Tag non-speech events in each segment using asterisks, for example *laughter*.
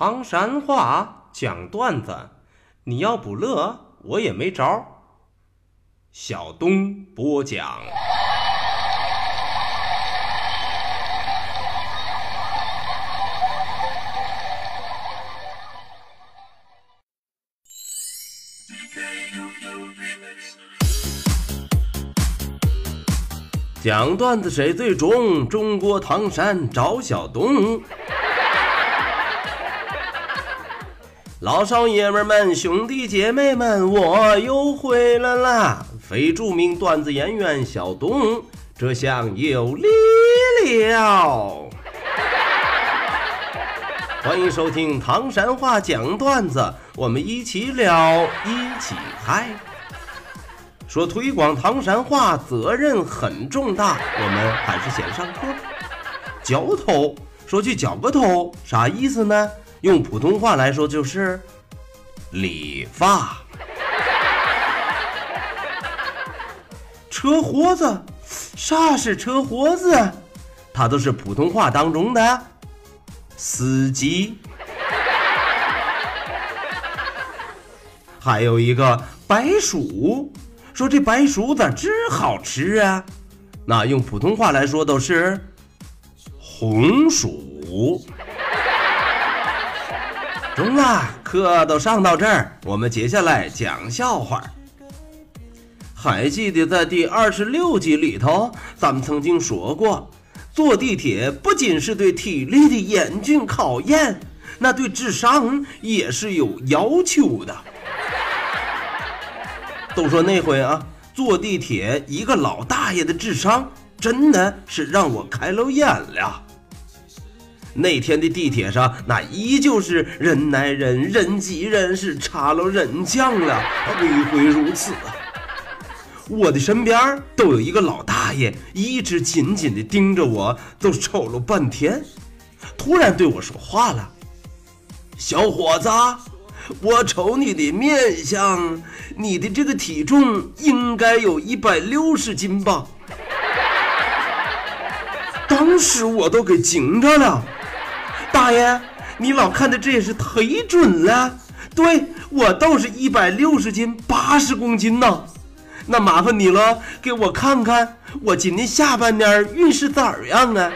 唐山话讲段子，你要不乐，我也没招。小东播讲。讲段子谁最中？中国唐山找小东。老少爷们们、兄弟姐妹们，我又回来啦！非著名段子演员小东，这下有力了。欢迎收听唐山话讲段子，我们一起聊，一起嗨。说推广唐山话责任很重大，我们还是先上课。浇头，说句浇个头，啥意思呢？用普通话来说就是理发。车豁子，啥是车豁子？它都是普通话当中的司机。还有一个白薯，说这白薯咋真好吃啊？那用普通话来说都是红薯。中了，课都上到这儿，我们接下来讲笑话。还记得在第二十六集里头，咱们曾经说过，坐地铁不仅是对体力的严峻考验，那对智商也是有要求的。都说那回啊，坐地铁一个老大爷的智商真的是让我开了眼了。那天的地铁上，那依旧是人挨人，人挤人，是差了人将了，每回如此。我的身边都有一个老大爷，一直紧紧地盯着我，都瞅了半天，突然对我说话了：“小伙子，我瞅你的面相，你的这个体重应该有一百六十斤吧？”当时我都给惊着了。大爷，你老看的这也是忒准了。对我都是一百六十斤，八十公斤呢。那麻烦你了，给我看看我今年下半年运势咋样啊？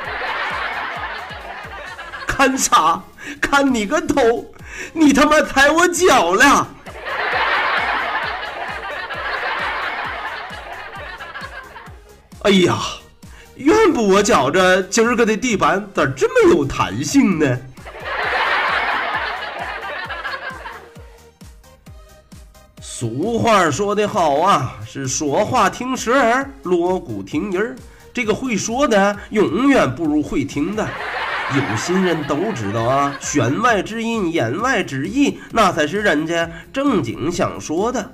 看啥？看你个头！你他妈踩我脚了！哎呀！怨不我觉着今儿个的地板咋这么有弹性呢？俗话说得好啊，是说话听舌，锣鼓听音儿。这个会说的永远不如会听的。有心人都知道啊，弦外之音，言外之意，那才是人家正经想说的。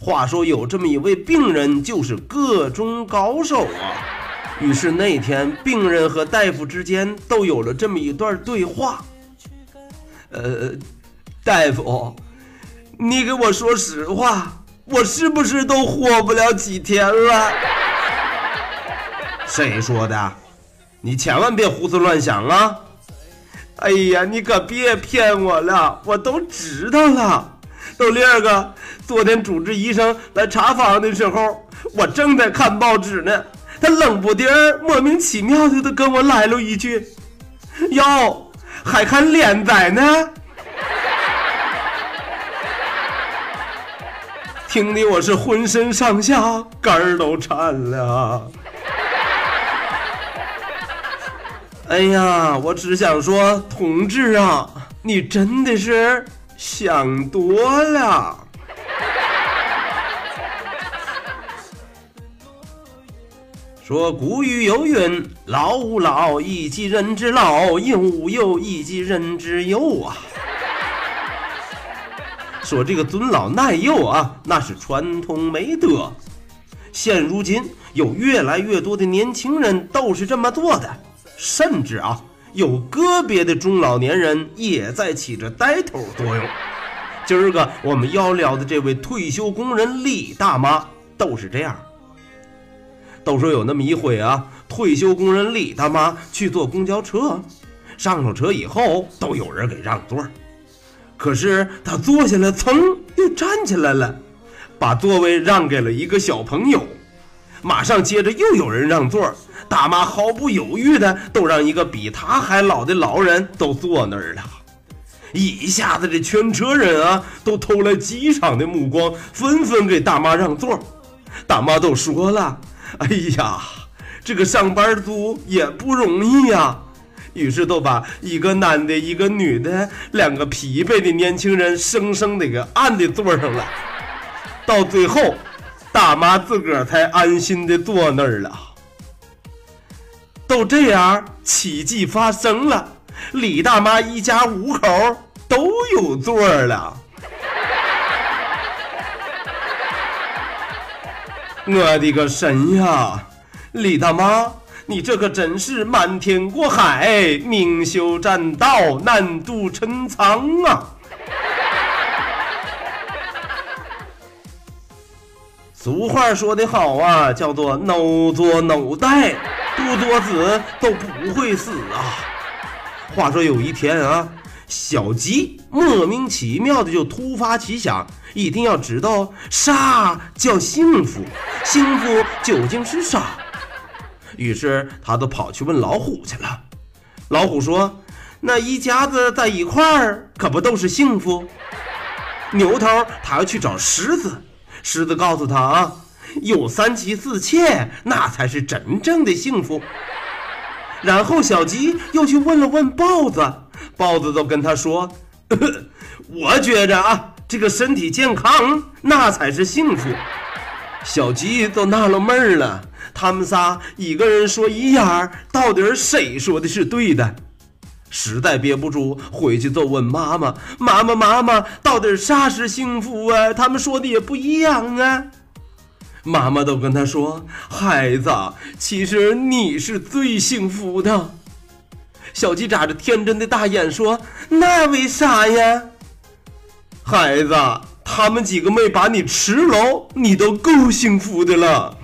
话说有这么一位病人，就是个中高手啊。于是那天，病人和大夫之间都有了这么一段对话。呃，大夫，你给我说实话，我是不是都活不了几天了？*laughs* 谁说的？你千万别胡思乱想啊！哎呀，你可别骗我了，我都知道了。豆粒儿哥，昨天主治医生来查房的时候，我正在看报纸呢。他冷不丁、莫名其妙的跟我来了一句：“哟，还看连载呢？”听得我是浑身上下肝儿都颤了。哎呀，我只想说，同志啊，你真的是想多了。说古语有云：“老吾老以及人之老，幼吾幼以及人之幼啊。”说这个尊老爱幼啊，那是传统美德。现如今有越来越多的年轻人都是这么做的，甚至啊，有个别的中老年人也在起着带头作用。今儿个我们要聊的这位退休工人李大妈都是这样。都说有那么一回啊，退休工人李大妈去坐公交车，上了车以后都有人给让座。可是她坐下来，噌又站起来了，把座位让给了一个小朋友。马上接着又有人让座，大妈毫不犹豫的都让一个比他还老的老人都坐那儿了。一下子这全车人啊都投来机场的目光，纷纷给大妈让座。大妈都说了：“ *laughs* 哎呀，这个上班族也不容易呀。”于是都把一个男的、一个女的、两个疲惫的年轻人生生的给按在座上了。到最后，大妈自个儿才安心的坐那儿了。都这样，奇迹发生了，李大妈一家五口都有座了。我的个神呀，李大妈！你这可真是瞒天过海，明修栈道，难渡陈仓啊！俗话说得好啊，叫做 “no 作 no 带”，不作死都不会死啊。话说有一天啊，小吉莫名其妙的就突发奇想，一定要知道啥叫幸福，幸福究竟是啥？于是他都跑去问老虎去了。老虎说：“那一家子在一块儿，可不都是幸福？”牛头他要去找狮子，狮子告诉他啊：“有三妻四妾，那才是真正的幸福。”然后小鸡又去问了问豹子，豹子都跟他说：“ *laughs* 我觉着啊，这个身体健康，那才是幸福。”小鸡都纳了闷儿了。他们仨一个人说一样，到底谁说的是对的？实在憋不住，回去就问妈妈：“妈妈，妈妈，到底啥是幸福啊？”他们说的也不一样啊。妈妈都跟他说：“孩子，其实你是最幸福的。”小鸡眨着天真的大眼说：“那为啥呀？”孩子，他们几个没把你吃喽，你都够幸福的了。*laughs*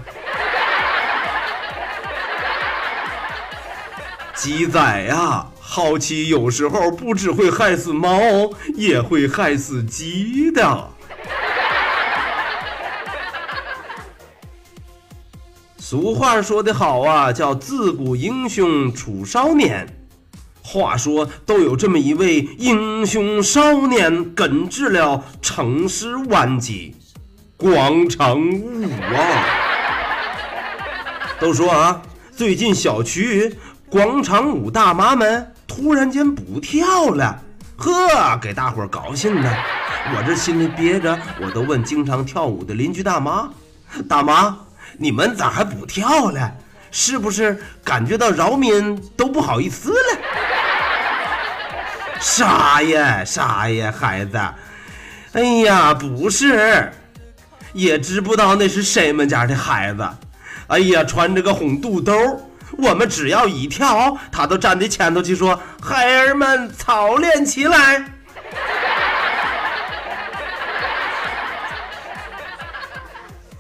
鸡仔呀，好奇有时候不只会害死猫，也会害死鸡的。俗话说得好啊，叫自古英雄出少年。话说都有这么一位英雄少年，根治了城市顽疾，广场舞啊。都说啊，最近小区。广场舞大妈们突然间不跳了，呵，给大伙儿高兴的。我这心里憋着，我都问经常跳舞的邻居大妈：“大妈，你们咋还不跳了？是不是感觉到扰民都不好意思了？”啥呀啥呀，孩子，哎呀，不是，也知不道那是谁们家的孩子。哎呀，穿着个红肚兜。我们只要一跳，他都站在前头去说：“孩儿们操练起来。*laughs* ”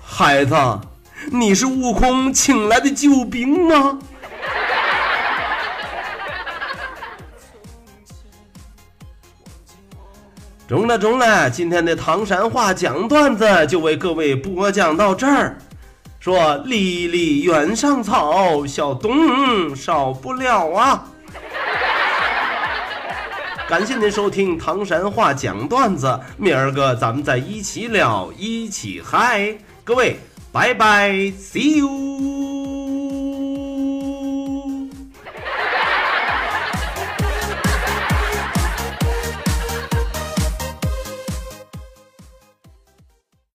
孩子，你是悟空请来的救兵吗？中了中了，今天的唐山话讲段子就为各位播讲到这儿。说离离原上草，小东少不了啊！感谢您收听唐山话讲段子，明儿个咱们再一起聊，一起嗨！各位，拜拜，see you。